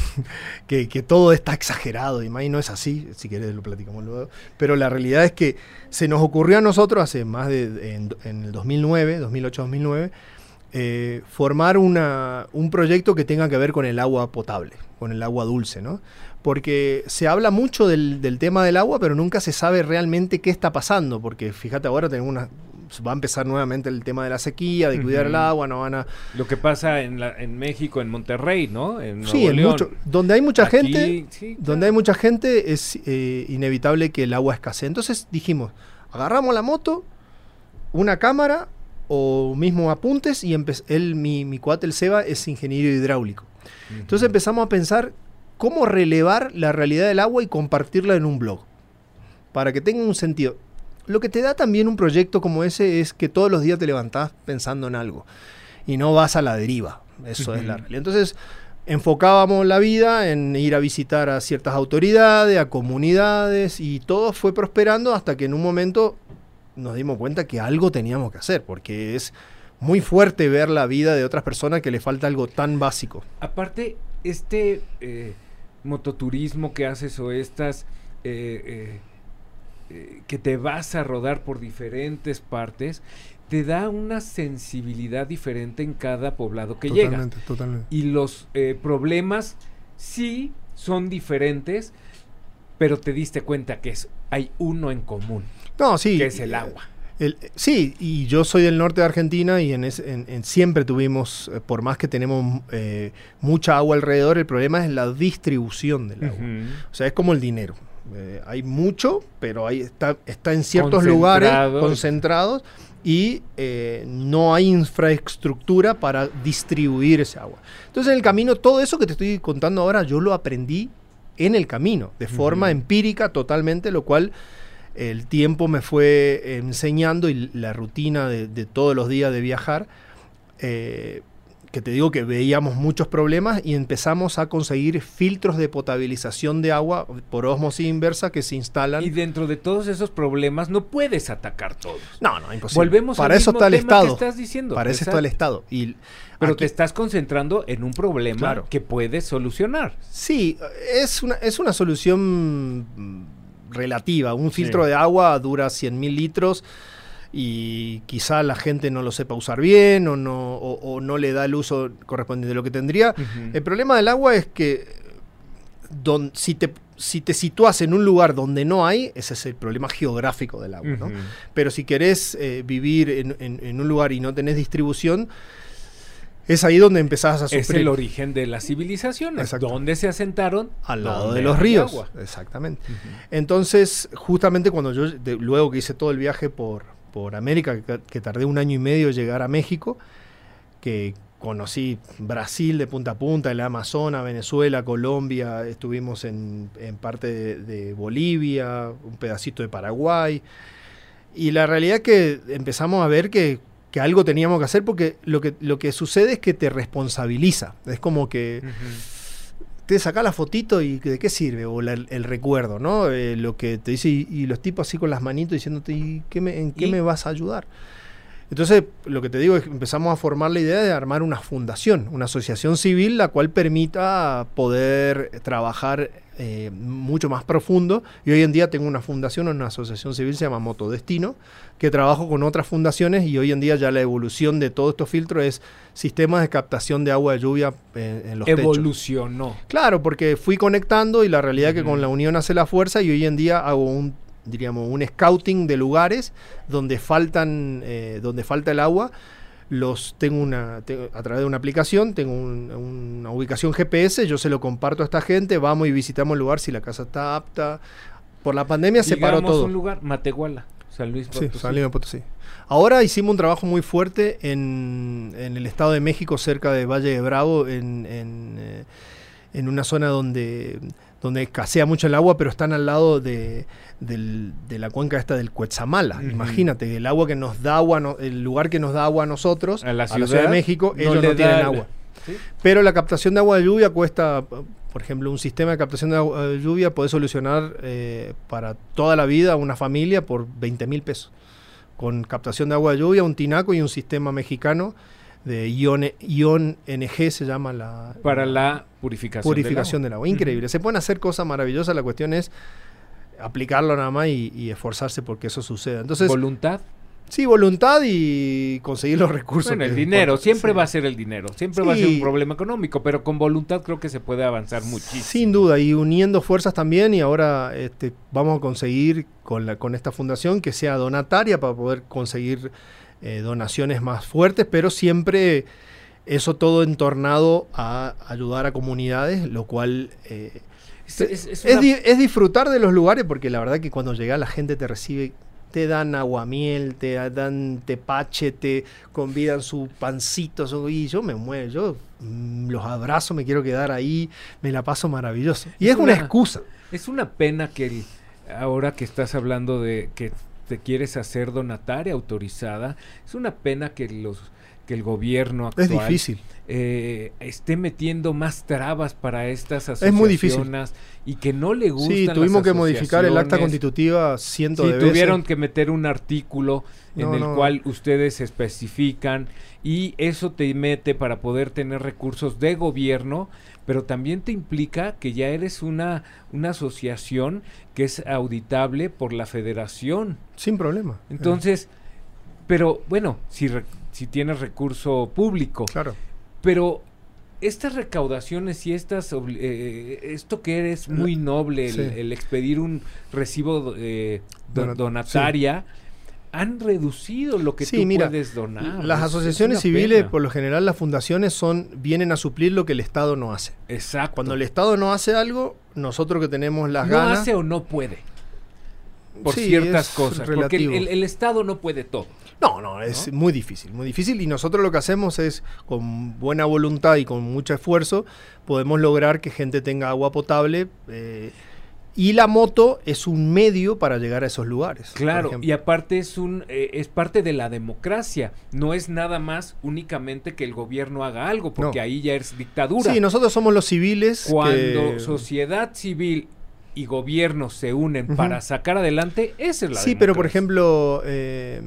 que, que todo está exagerado y más y no es así, si querés lo platicamos luego. Pero la realidad es que se nos ocurrió a nosotros hace más de en, en el 2009, 2008-2009, eh, formar una, un proyecto que tenga que ver con el agua potable, con el agua dulce, ¿no? Porque se habla mucho del, del tema del agua, pero nunca se sabe realmente qué está pasando, porque fíjate ahora tenemos una va a empezar nuevamente el tema de la sequía, de cuidar el agua, no van a Lo que pasa en, la- en México, en Monterrey, ¿no? En Sí, en mucho, donde hay mucha Aquí, gente, sí, donde hay mucha gente es eh, inevitable que el agua escasee. Entonces dijimos, agarramos la moto, una cámara o mismo apuntes y él, mi, mi cuate, el Seba, es ingeniero hidráulico. Entonces empezamos a pensar cómo relevar la realidad del agua y compartirla en un blog, para que tenga un sentido. Lo que te da también un proyecto como ese es que todos los días te levantás pensando en algo y no vas a la deriva. Eso es la realidad. Entonces enfocábamos la vida en ir a visitar a ciertas autoridades, a comunidades y todo fue prosperando hasta que en un momento nos dimos cuenta que algo teníamos que hacer, porque es muy fuerte ver la vida de otras personas que le falta algo tan básico. Aparte, este eh, mototurismo que haces o estas eh, eh, eh, que te vas a rodar por diferentes partes, te da una sensibilidad diferente en cada poblado que llega. totalmente, totalmente. Y los eh, problemas sí son diferentes, pero te diste cuenta que es, hay uno en común, No, sí. que es el eh, agua. El- sí, y yo soy del norte de Argentina y en, ese- en- en- siempre tuvimos, eh, por más que tenemos eh, mucha agua alrededor, el problema es la distribución del agua. O sea, es como el dinero. Eh, hay mucho, pero ahí está, está en ciertos lugares Concentrado. concentrados y eh, no hay infraestructura para distribuir ese agua. Entonces, en el camino, todo eso que te estoy contando ahora, yo lo aprendí en el camino, de forma empírica totalmente, lo cual el tiempo me fue enseñando y la rutina de, de todos los días de viajar, eh, que te digo que veíamos muchos problemas y empezamos a conseguir filtros de potabilización de agua por osmosis inversa que se instalan. Y dentro de todos esos problemas no puedes atacar todos. no, no, imposible. Volvemos Para al eso mismo está el tema que Estado. estás diciendo. Para eso está el. Estado. Y Pero aquí- te estás concentrando en un problema Claro. que puedes solucionar. Sí, es una, es una solución relativa. Un Sí. filtro de agua dura 100.000 litros y quizá la gente no lo sepa usar bien o no, o, o no le da el uso correspondiente de lo que tendría. El problema del agua es que don- si, te, si te en un lugar donde no hay, ese es el problema geográfico del agua. Pero si querés eh, vivir en, en- en un lugar y no tenés distribución, es ahí donde empezás a Es sufrir. el origen de las civilizaciones. Donde se asentaron? al lado de los ríos. agua. Exactamente. Entonces, justamente cuando yo, de- luego que hice todo el viaje por, por América, que, que tardé un año y medio en llegar a México, que conocí Brasil de punta a punta, el Amazonas, Venezuela, Colombia, estuvimos en, en parte de, de Bolivia, un pedacito de Paraguay, y la realidad es que empezamos a ver que, que algo teníamos que hacer porque lo que, lo que sucede es que te responsabiliza. Es como que te saca la fotito y de qué sirve, o el recuerdo, ¿no? Eh, lo que te dice, y, los tipos así con las manitos diciéndote, ¿y qué me, ¿en qué me vas a ayudar? Entonces, lo que te digo es que empezamos a formar la idea de armar una fundación, una asociación civil, la cual permita poder trabajar eh, mucho más profundo. Y hoy en día tengo una fundación, una asociación civil, se llama Motodestino, que trabajo con otras fundaciones y hoy en día ya la evolución de todos estos filtros es sistemas de captación de agua de lluvia en, en los Evolucionó. Claro, porque fui conectando y la realidad es que con la unión hace la fuerza y hoy en día hago un diríamos un scouting de lugares donde faltan eh, donde falta el agua los tengo una a través de una aplicación, tengo una ubicación GPS, yo se lo comparto a esta gente, vamos y visitamos el lugar si la casa está apta. Por la pandemia se paró todo. un lugar, Matehuala, San Luis Potosí. Sí, San Luis Potosí. Ahora hicimos un trabajo muy fuerte en, en, el Estado de México, cerca de Valle de Bravo, en, en, eh, en una zona donde donde escasea mucho el agua, pero están al lado de, la cuenca esta del Cuetzamala. Imagínate, el agua que nos da agua, el lugar que nos da agua a nosotros, a la Ciudad, de México, ellos no tienen agua. Pero la captación de agua de lluvia cuesta, por ejemplo, un sistema de captación de agua de lluvia puede solucionar eh, para toda la vida a una familia por 20 mil pesos. Con captación de agua de lluvia, un tinaco y un sistema mexicano de ion, ion NG se llama la... Para la purificación, purificación del agua. Increíble. Se pueden hacer cosas maravillosas, la cuestión es aplicarlo nada más y, esforzarse porque eso suceda. Entonces, ¿Voluntad? Sí, voluntad y conseguir los recursos. Bueno, el dinero, siempre va a ser el dinero, siempre va a ser un problema económico, pero con voluntad creo que se puede avanzar muchísimo. Sin duda, y uniendo fuerzas también, y ahora este, vamos a conseguir con, la, con esta fundación que sea donataria para poder conseguir eh, donaciones más fuertes, pero siempre eso todo entornado a ayudar a comunidades, lo cual eh, es, disfrutar de los lugares, porque la verdad que cuando llega la gente te recibe, te dan aguamiel, te dan tepache, te convidan su pancito, y yo me muevo, yo mm, los abrazo, me quiero quedar ahí, me la paso maravilloso. Y es, una, excusa. Es una pena que ahora que estás hablando de que te quieres hacer donataria autorizada, es una pena que los que el gobierno actual es difícil. Eh, esté metiendo más trabas para estas asociaciones es muy difícil. y que no le gustan Sí, tuvimos que modificar el acta constitutiva ciento sí, tuvieron que meter un artículo en el cual ustedes especifican y eso te mete para poder tener recursos de gobierno pero también te implica que ya eres una, una asociación que es auditable por la federación. Sin problema. Entonces, pero bueno, si, si tienes recurso público. Claro. Pero estas recaudaciones y estas eh, esto que eres muy noble, el, expedir un recibo eh, donataria han reducido lo que tú puedes donar. Las asociaciones civiles, por lo general, las fundaciones son vienen a suplir lo que el Estado no hace. Exacto. Cuando el Estado no hace algo, nosotros que tenemos las ganas. No hace o no puede. Por ciertas cosas. Porque el, Estado no puede todo. No, no, es muy difícil, muy difícil. Y nosotros lo que hacemos es, con buena voluntad y con mucho esfuerzo, podemos lograr que gente tenga agua potable. Eh, y la moto es un medio para llegar a esos lugares. Claro, y aparte es un eh, es parte de la democracia. No es nada más únicamente que el gobierno haga algo, porque ahí ya es dictadura. Sí, nosotros somos los civiles. Cuando sociedad civil y gobierno se unen para sacar adelante, esa es la Sí, pero por ejemplo, eh,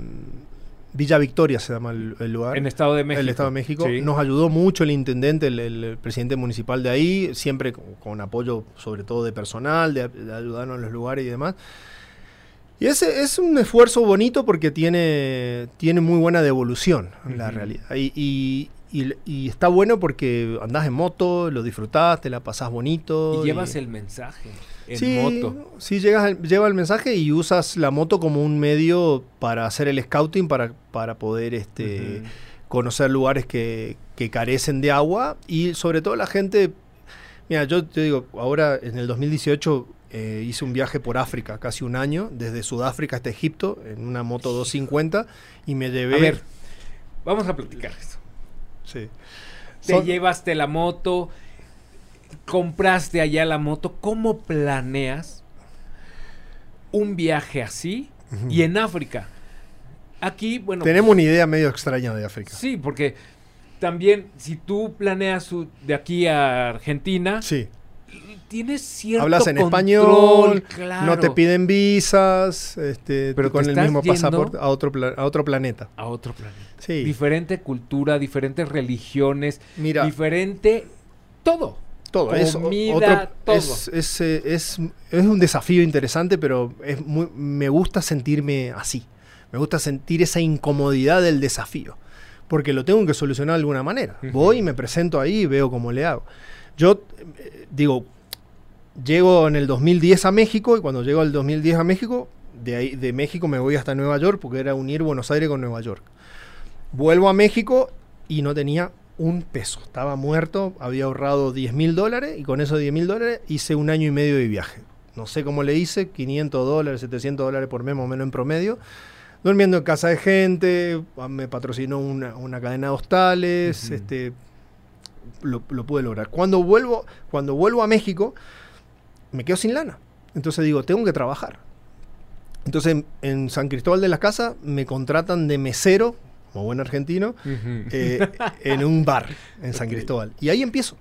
Villa Victoria se llama el, lugar. En Estado de México. El Estado de México. Nos ayudó mucho el intendente, el, presidente municipal de ahí, siempre con, apoyo sobre todo de personal, de, ayudarnos en los lugares y demás. Y ese es un esfuerzo bonito porque tiene, tiene muy buena devolución en la realidad. Y, y, está bueno porque andás en moto, lo disfrutás, te la pasás bonito. Y llevas el mensaje en sí, moto. Sí, llegas, lleva el mensaje y usas la moto como un medio para hacer el scouting, para, para poder este, conocer lugares que, carecen de agua y sobre todo la gente... Mira, yo te digo, ahora en el 2018 eh, hice un viaje por África, casi un año, desde Sudáfrica hasta Egipto, en una moto 250, y me llevé... A ver, vamos a platicar esto. Sí. Te llevaste la moto, compraste allá la moto, ¿cómo planeas un viaje así? Y en África, aquí, bueno... Tenemos una idea medio extraña de África. Sí, porque también si tú planeas de aquí a Argentina, Sí. tienes cierto Hablas en control, español, claro, no te piden visas, este, Pero con el mismo pasaporte a otro, a otro planeta. a otro planeta. Sí. Diferente cultura, diferentes religiones, Mira, diferente todo. Todo es o- comida, otro- todo. Es, es, eh, es- es un desafío interesante, pero es muy, me gusta sentirme así. Me gusta sentir esa incomodidad del desafío. Porque lo tengo que solucionar de alguna manera. Voy y me presento ahí y veo cómo le hago. Yo eh, digo, llego en el 2010 a México y cuando llego al 2010 a México, de, ahí, de México me voy hasta Nueva York porque era unir Buenos Aires con Nueva York. Vuelvo a México y no tenía un peso. Estaba muerto, había ahorrado 10 mil dólares y con esos 10 mil dólares hice un año y medio de viaje. No sé cómo le hice, 500 dólares, 700 dólares por mes más o menos en promedio. Durmiendo en casa de gente, ah, me patrocinó una, una cadena de hostales, este, lo, lo pude lograr. Cuando vuelvo, cuando vuelvo a México, me quedo sin lana. Entonces digo, tengo que trabajar. Entonces en, en San Cristóbal de las Casas me contratan de mesero, como buen argentino, eh, en un bar en San. Cristóbal. Y ahí empiezo.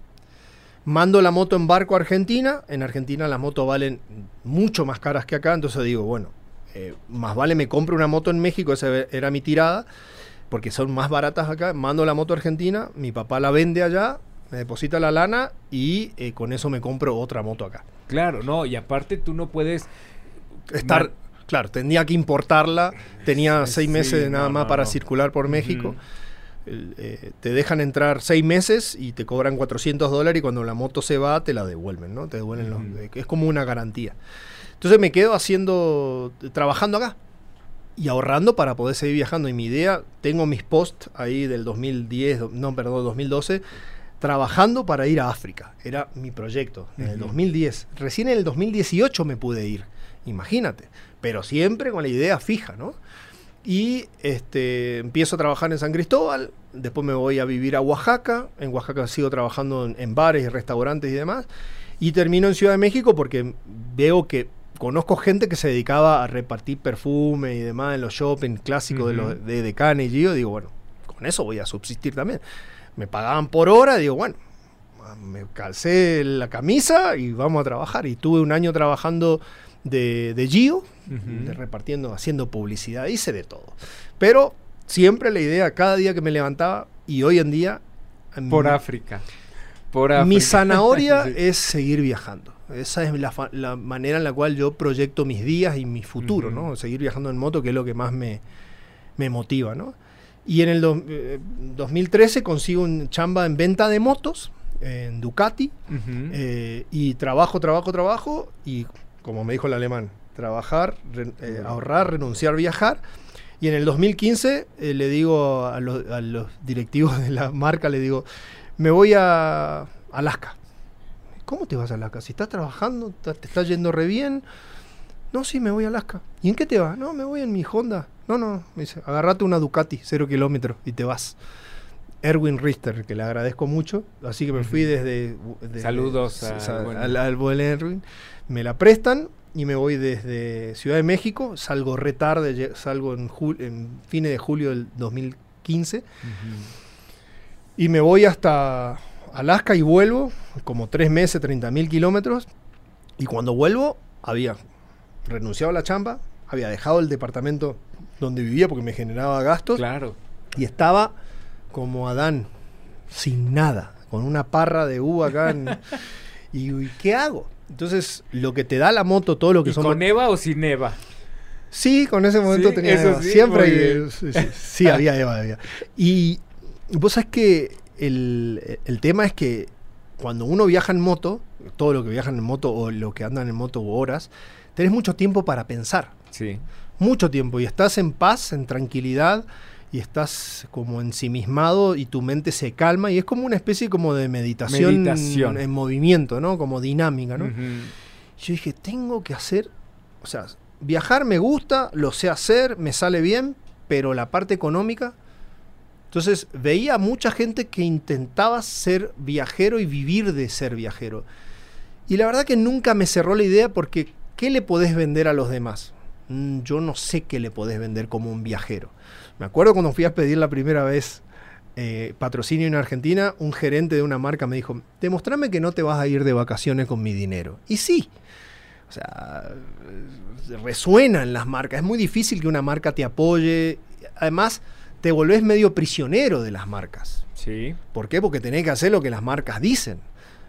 Mando la moto en barco a Argentina. En Argentina las motos valen mucho más caras que acá. Entonces digo, bueno, eh, más vale me compro una moto en México, esa era mi tirada, porque son más baratas acá. Mando la moto a Argentina, mi papá la vende allá, me deposita la lana y eh, con eso me compro otra moto acá. Claro, no, y aparte tú no puedes Estar, claro, tenía que importarla, tenía seis meses sí, nada no, más no, para no. circular por México. El, eh, te dejan entrar seis meses y te cobran 400 dólares y cuando la moto se va te la devuelven, ¿no? Te devuelven eh, es como una garantía. Entonces me quedo haciendo, trabajando acá y ahorrando para poder seguir viajando. Y mi idea, tengo mis posts ahí del 2010, do- no, perdón, 2012, trabajando para ir a África. Era mi proyecto, en el Ujú. 2010. Recién en el 2018 me pude ir, imagínate. Pero siempre con la idea fija, ¿no? Y este, empiezo a trabajar en San Cristóbal, después me voy a vivir a Oaxaca, en Oaxaca sigo trabajando en, en bares y restaurantes y demás, y termino en Ciudad de México porque veo que conozco gente que se dedicaba a repartir perfume y demás en los shopping clásicos de, Ujú. los, de Decane y Gio, digo, bueno, con eso voy a subsistir también. Me pagaban por hora, digo, bueno, me calcé la camisa y vamos a trabajar. Y tuve un año trabajando de, de Gio, de repartiendo, haciendo publicidad, hice de todo. Pero siempre la idea, cada día que me levantaba, y hoy en día, por mi- África. Por África. mi zanahoria Sí. es seguir viajando. Esa es la, la manera en la cual yo proyecto mis días y mi futuro. ¿no? Seguir viajando en moto, que es lo que más me, me motiva, ¿no? Y en el do- eh, 2013 consigo un chamba en venta de motos en Ducati eh, y trabajo, trabajo, trabajo y como me dijo el alemán, trabajar, re- eh, ahorrar, renunciar, viajar. Y en el 2015 eh, le digo a los, a los directivos de la marca, le digo, me voy a Alaska. ¿Cómo te vas a Alaska? Si estás trabajando, te está yendo re bien. No, sí, me voy a Alaska. ¿Y en qué te vas? No, me voy en mi Honda. No, no, me dice, agarrate una Ducati, cero kilómetros, y te vas. Erwin Richter, que le agradezco mucho. Así que me fui desde... desde- Saludos s- al al, Erwin. Me la prestan y me voy desde Ciudad de México. Salgo re tarde, lle- salgo en, jul- en fines de julio del 2015. Ujú. Y me voy hasta Alaska y vuelvo, como tres meses, 30 mil kilómetros. Y cuando vuelvo, había renunciado a la chamba, había dejado el departamento donde vivía porque me generaba gastos. Claro. Y estaba como Adán, sin nada, con una parra de uva acá. en- y, y ¿qué hago? Entonces, lo que te da la moto, todo lo que ¿Y son... con Eva o sin Eva? Sí, con ese momento Sí, tenía Eva. sí, Siempre hay- bien. sí, sí, sí, había Eva, había. Y vos sabés que el, el tema es que cuando uno viaja en moto, todo lo que viajan en moto o lo que andan en moto o horas, tenés mucho tiempo para pensar. Sí. Mucho tiempo. Y estás en paz, en tranquilidad, y estás como ensimismado y tu mente se calma. Y es como una especie como de meditación, Meditación. en movimiento, ¿no? Como dinámica, ¿no? Yo dije, tengo que hacer, o sea, viajar me gusta, lo sé hacer, me sale bien, pero la parte económica. Entonces veía a mucha gente que intentaba ser viajero y vivir de ser viajero. Y la verdad que nunca me cerró la idea porque ¿qué le podés vender a los demás? mm, yo no sé qué le podés vender como un viajero. Me acuerdo cuando fui a pedir la primera vez eh, patrocinio en Argentina, un gerente de una marca me dijo, demostrame que no te vas a ir de vacaciones con mi dinero. Y sí, o sea, resuenan las marcas. Es muy difícil que una marca te apoye. Además, te volvés medio prisionero de las marcas. Sí. ¿Por qué? Porque tenés que hacer lo que las marcas dicen.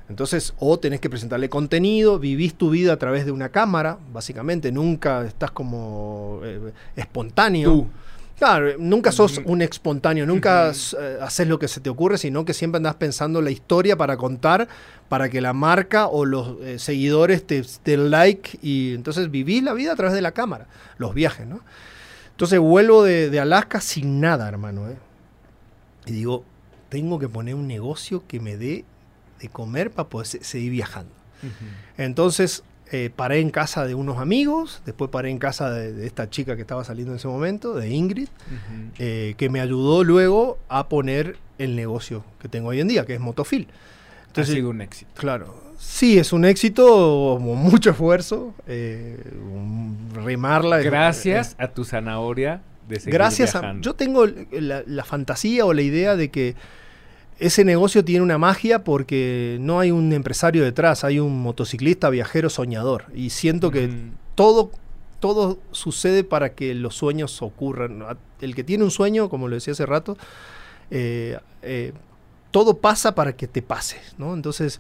Entonces, o tenés que presentarle contenido, vivís tu vida a través de una cámara, básicamente, nunca estás como eh, espontáneo. Tú. Claro, nunca sos un espontáneo, nunca eh, haces lo que se te ocurre, sino que siempre andás pensando la historia para contar, para que la marca o los eh, seguidores te den like y entonces vivís la vida a través de la cámara, los viajes, ¿no? Entonces vuelvo de, de Alaska sin nada, hermano, ¿eh? Y digo, tengo que poner un negocio que me dé de comer para poder se- seguir viajando. Entonces eh, paré en casa de unos amigos, después paré en casa de, de esta chica que estaba saliendo en ese momento, de Ingrid, eh, que me ayudó luego a poner el negocio que tengo hoy en día, que es Motofil. ha sido un éxito. Claro, sí, es un éxito, mucho esfuerzo, eh, remarla. Gracias a tu zanahoria de seguir Gracias a... Yo tengo la, la fantasía o la idea de que ese negocio tiene una magia porque no hay un empresario detrás, hay un motociclista viajero soñador. Y siento que Ujú. todo, todo sucede para que los sueños ocurran. El que tiene un sueño, como lo decía hace rato, eh, eh, todo pasa para que te pase, ¿no? Entonces,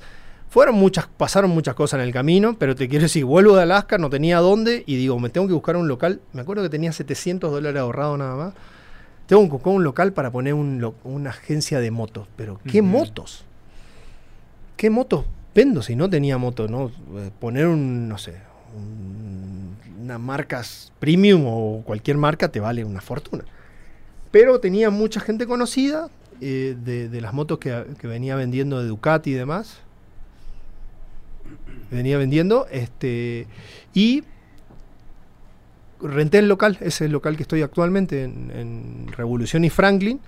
fueron muchas, pasaron muchas cosas en el camino, pero te quiero decir, vuelvo de Alaska, no tenía dónde, y digo, me tengo que buscar un local. Me acuerdo que tenía 700 dólares ahorrado nada más. Tengo buscar un local para poner un una agencia de motos. Pero, ¿qué motos? ¿Qué motos vendo si no tenía moto? ¿no? Eh, Poner un, no sé, un- una marca premium o cualquier marca te vale una fortuna. Pero tenía mucha gente conocida eh, de, de las motos que, que venía vendiendo de Ducati y demás. Venía vendiendo. Este, y renté el local, ese es el local que estoy actualmente en, en Revolución y Franklin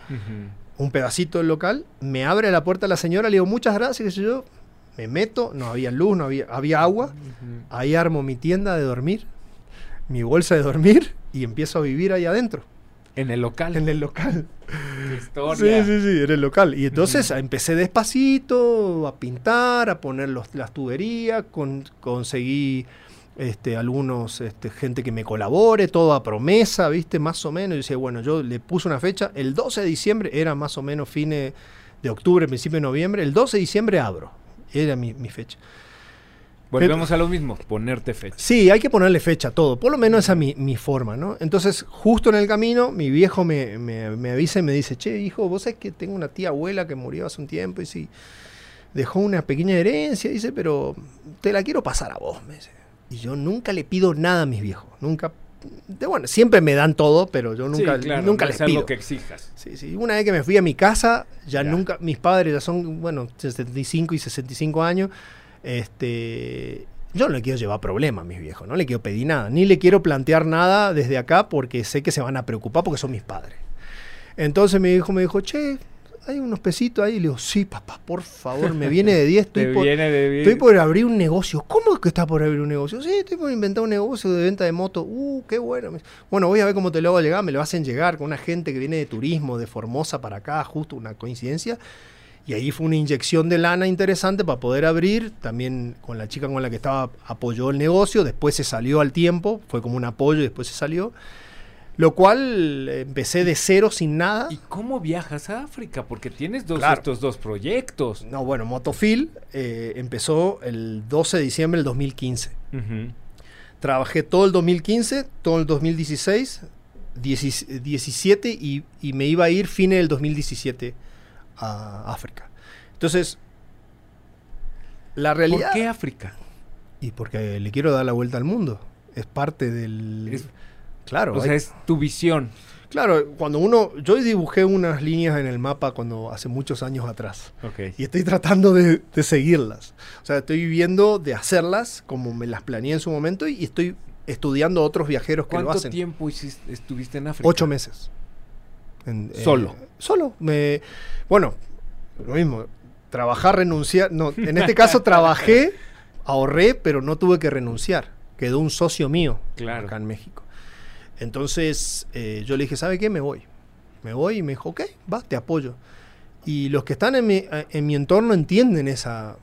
un pedacito del local, me abre la puerta la señora, le digo muchas gracias, sé yo, me meto, no había luz, no había, había agua, ahí armo mi tienda de dormir, mi bolsa de dormir y empiezo a vivir ahí adentro, En el local. en el local. Historia. Sí, sí, sí, en el local. Y entonces empecé despacito a pintar, a poner los- las tuberías, con- conseguí este, algunos, este, gente que me colabore, todo a promesa, ¿viste? Más o menos. Y decía, bueno, yo le puse una fecha, el 12 de diciembre, era más o menos fines de octubre, principio de noviembre, el 12 de diciembre abro, era mi, mi fecha. Volvemos a lo mismo, ponerte fecha. Sí, hay que ponerle fecha a todo. Por lo menos esa es mi, mi forma, ¿no? Entonces, justo en el camino, mi viejo me, me- me avisa y me dice, che, hijo, vos sabés que tengo una tía abuela que murió hace un tiempo y sí, dejó una pequeña herencia, dice, pero te la quiero pasar a vos, me dice. Y yo nunca le pido nada a mis viejos, nunca... de- bueno, siempre me dan todo, pero yo nunca, sí, claro, nunca no les pido. que exijas. Sí, sí. Una vez que me fui a mi casa, ya, Ya. nunca, mis padres ya son, bueno, 65 y 65 años, este, yo no le quiero llevar problemas a mis viejos, no le quiero pedir nada, ni le quiero plantear nada desde acá porque sé que se van a preocupar porque son mis padres. Entonces mi hijo me dijo, che, hay unos pesitos ahí, y le digo, sí, papá, por favor, me viene de 10, Te estoy por, viene de bien. Estoy por abrir un negocio. ¿Cómo es que estás por abrir un negocio? Sí, estoy por inventar un negocio de venta de moto. Uh, qué bueno. Bueno, voy a ver cómo te lo hago llegar. Me lo hacen llegar con una gente que viene de turismo, de Formosa para acá, justo una coincidencia. Y ahí fue una inyección de lana interesante para poder abrir. También con la chica con la que estaba apoyó el negocio. Después se salió al tiempo. Fue como un apoyo y después se salió. Lo cual eh, empecé de cero sin nada. ¿Y cómo viajas a África? Porque tienes dos, Claro. estos dos proyectos. No, bueno, Motofil eh, empezó el 12 de diciembre del 2015. Ujú. Trabajé todo el 2015, todo el 2016, 10 17 y, y me iba a ir fines del 2017 a África. Entonces, la realidad... ¿Por qué África? Y porque le quiero dar la vuelta al mundo. Es parte del... Es- claro, O hay- sea, es tu visión. claro, cuando uno... Yo dibujé unas líneas en el mapa cuando hace muchos años atrás. Ok. Y estoy tratando de, de seguirlas. O sea, estoy viendo de hacerlas como me las planeé en su momento y estoy estudiando a otros viajeros que lo ¿Cuánto hacen. tiempo hiciste- estuviste en África? Ocho meses. En- eh, Solo. solo. Me, bueno, lo mismo. Trabajar, renunciar. No, en este caso trabajé, ahorré, pero no tuve que renunciar. Quedó un socio mío Claro. acá en México. Entonces eh, yo le dije, ¿sabe qué? Me voy. Me voy y me dijo, ok, va, te apoyo. Y los que están en mi, eh, en mi entorno entienden esa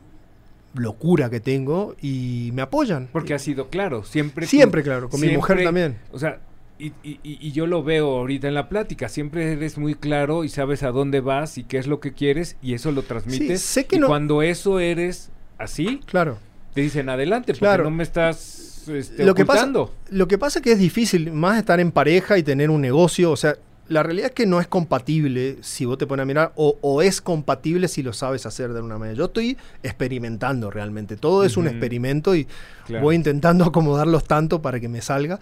locura que tengo y me apoyan. Porque ha sido claro, siempre. Siempre claro, con mi mujer también. O sea, y, y- y- yo lo veo ahorita en la plática, siempre eres muy claro y sabes a dónde vas y qué es lo que quieres y eso lo transmites. sé que y no- cuando eso eres así, Claro. te dicen adelante, porque Claro. no me estás este, Lo que, pasa, lo que pasa es que es difícil más estar en pareja y tener un negocio. O sea, la realidad es que no es compatible si vos te pones a mirar, o, o es compatible si lo sabes hacer de alguna manera. Yo estoy experimentando realmente. Todo es un experimento y Claro. voy intentando acomodarlos tanto para que me salga.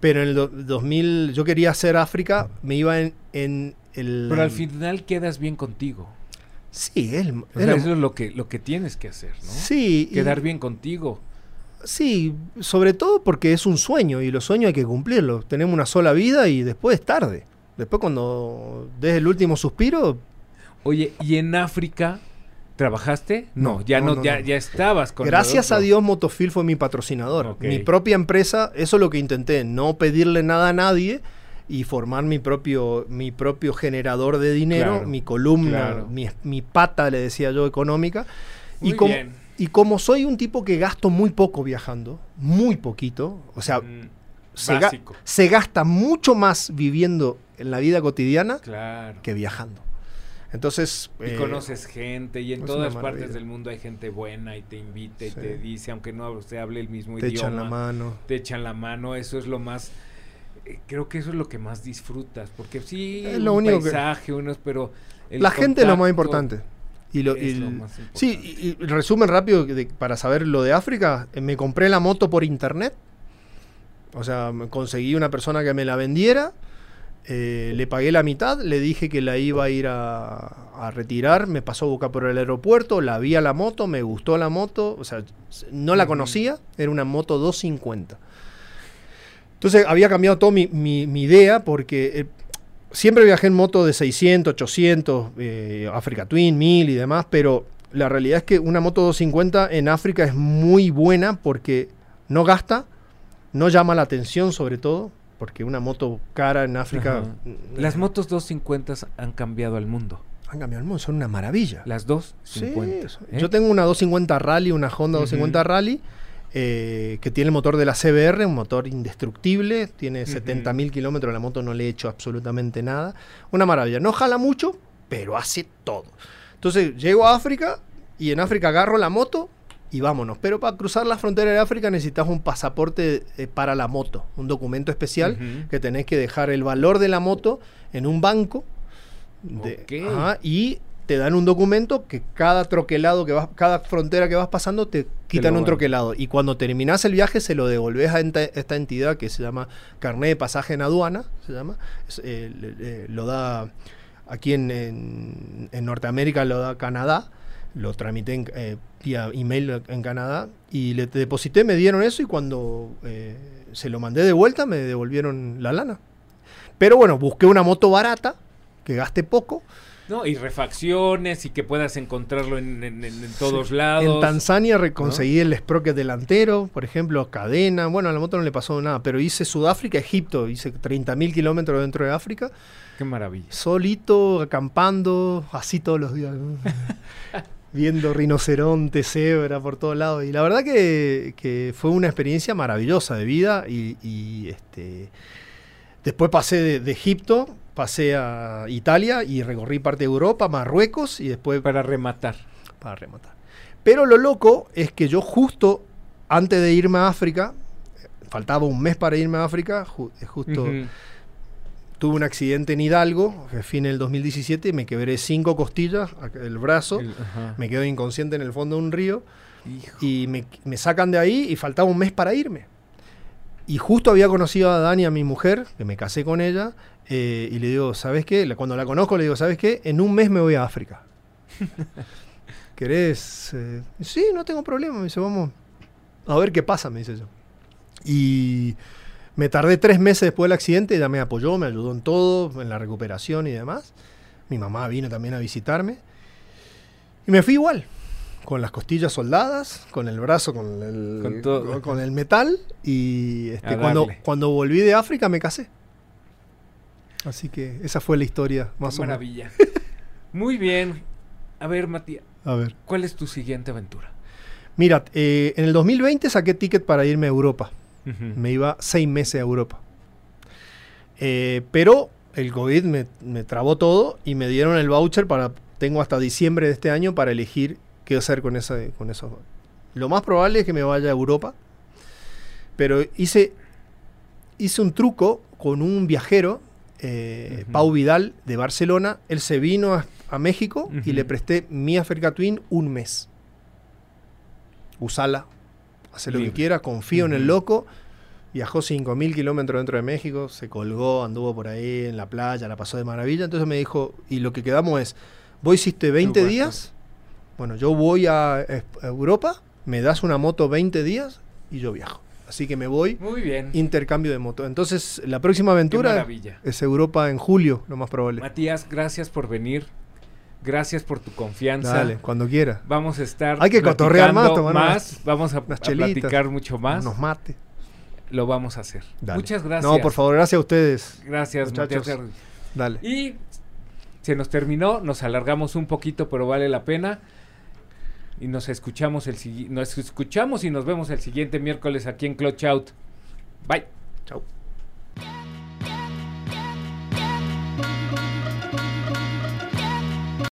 Pero en el do- 2000, yo quería hacer África, me iba en, en el... Pero al final quedas bien contigo. Sí, O sea, lo- eso es lo que, lo que tienes que hacer, ¿no? Sí. y- Quedar bien contigo. Sí, sobre todo porque es un sueño y los sueños hay que cumplirlos. Tenemos una sola vida y después es tarde. Después cuando des el último suspiro, Oye, ¿y en África trabajaste? No, No, ya no, ya, no. ya estabas con gracias a. Dios Motofil fue mi patrocinador. Mi propia empresa, eso es lo que intenté, no pedirle nada a nadie y formar mi propio, mi propio generador de dinero, Claro, mi columna, claro. mi, mi pata, le decía yo, económica. Muy y bien. Y como soy un tipo que gasto muy poco viajando, muy poquito, o sea, Mm, se, ga- básico. se gasta mucho más viviendo en la vida cotidiana Claro. que viajando. Entonces, Y eh, conoces gente y en todas partes maravilla. del mundo hay gente buena y te invita y Sí. te dice, aunque no se hable el mismo te idioma, echan la mano. te echan la mano, eso es lo más eh, creo que eso es lo que más disfrutas, porque sí, Es lo un único que- paisaje, unos, pero La gente es lo más importante. Y lo, y más sí, y, y resumen rápido de- para saber lo de África. eh, Me compré la moto por internet. O sea, conseguí una persona que me la vendiera. eh, le pagué la mitad, le dije que la iba a ir a, a retirar, me pasó a buscar por el aeropuerto, la vi a la moto, me gustó la moto, o sea, no la conocía, era una moto 250. Entonces había cambiado toda mi, mi- mi idea porque eh, siempre viajé en moto de 600, 800, eh, Africa Twin, 1000 y demás, pero la realidad es que una moto 250 en África es muy buena porque no gasta, no llama la atención sobre todo, porque una moto cara en África... Ajá. mm, Las motos 250 han cambiado al mundo. han cambiado el mundo, son una maravilla. Las Sí, 250. ¿eh? Yo tengo una 250 Rally, una Honda Ujú. 250 Rally, eh, que tiene el motor de la CBR, un motor indestructible, tiene Ujú. 70.000 kilómetros, la moto no le he hecho absolutamente nada. Una maravilla, no jala mucho, pero hace todo. Entonces llego a África y en África agarro la moto y vámonos. Pero para cruzar la frontera de África necesitas un pasaporte eh, para la moto, un documento especial que tenés que dejar el valor de la moto en un banco de- Ok. ajá, y te dan un documento que cada troquelado que vas, cada frontera que vas pasando te quitan un troquelado. Y cuando terminás el viaje se lo devolvés a enta- esta entidad que se llama carnet de pasaje en aduana, se llama, Es, eh, le- le- lo da aquí en, en- en Norteamérica lo da Canadá, lo tramité en, eh, vía email en Canadá. Y le deposité, me dieron eso y cuando eh, se lo mandé de vuelta me devolvieron la lana. Pero bueno, busqué una moto barata, que gaste poco. No, y refacciones y que puedas encontrarlo en, en- en- en todos Sí. lados. En Tanzania re- conseguí el sprocket delantero, por ejemplo, cadena. Bueno, a la moto no le pasó nada, pero hice Sudáfrica, Egipto, hice 30.000 kilómetros dentro de África, Qué maravilla. solito, acampando, así todos los días. ¿no? Viendo rinoceronte, cebra por todos lados. Y la verdad que, que fue una experiencia maravillosa de vida. Y, y, este, después pasé de, de Egipto, pasé a Italia y recorrí parte de Europa, Marruecos y después Para rematar. para rematar. Pero lo loco es que yo justo antes de irme a África, faltaba un mes para irme a África, ju- justo tuve un accidente en Hidalgo, que fin del 2017, me quebré cinco costillas, el brazo, El- me quedo inconsciente en el fondo de un río Hijo. y me, me sacan de ahí y faltaba un mes para irme. Y justo había conocido a Dani, a mi mujer, que me casé con ella, eh, y le digo, ¿sabes qué? Cuando la conozco le digo, ¿sabes qué? En un mes me voy a África. ¿Querés? eh? Sí, no tengo problema. Me dice, vamos a ver qué pasa, me dice yo. Y me tardé tres meses después del accidente, ella me apoyó, me ayudó en todo, en la recuperación y demás. Mi mamá vino también a visitarme. Y me fui igual, con las costillas soldadas, con el brazo, con el, Con todo. con el metal. Y este, cuando, cuando volví de África me casé. Así que esa fue la historia, más Qué o menos. maravilla. Muy bien. A ver, Matías, A ver. ¿cuál es tu siguiente aventura? Mira, eh, en el 2020 saqué ticket para irme a Europa. Me iba seis meses a Europa. Eh, pero el COVID me, me trabó todo y me dieron el voucher para. Tengo hasta diciembre de este año para elegir qué hacer con, esa, con eso. Lo más probable es que me vaya a Europa. Pero hice, hice un truco con un viajero, eh. Pau Vidal, de Barcelona. Él se vino a, a México y le presté mi Africa Twin un mes. Usala, hace lo Libre. que quiera, confío en el loco. Viajó 5.000 kilómetros dentro de México, se colgó, anduvo por ahí en la playa, la pasó de maravilla. Entonces me dijo, y lo que quedamos es, vos hiciste 20 gasto. días, bueno, yo voy a, a Europa, me das una moto 20 días y yo viajo. Así que me voy, Muy bien. intercambio de moto. Entonces la próxima aventura es Europa en julio, lo más probable. Matías, gracias por venir. Gracias por tu confianza. Dale, cuando quiera. Vamos a estar. Hay que cotorrear más, tomar Vamos a, platicar mucho más. Nos mate. Lo vamos a hacer. Dale. Muchas gracias. No, por favor, gracias a ustedes. Gracias, muchachos. Matías. Dale. Y se nos terminó, nos alargamos un poquito, pero vale la pena. Y nos escuchamos el nos escuchamos y nos vemos el siguiente miércoles aquí en Clutch Out. Bye. Chau.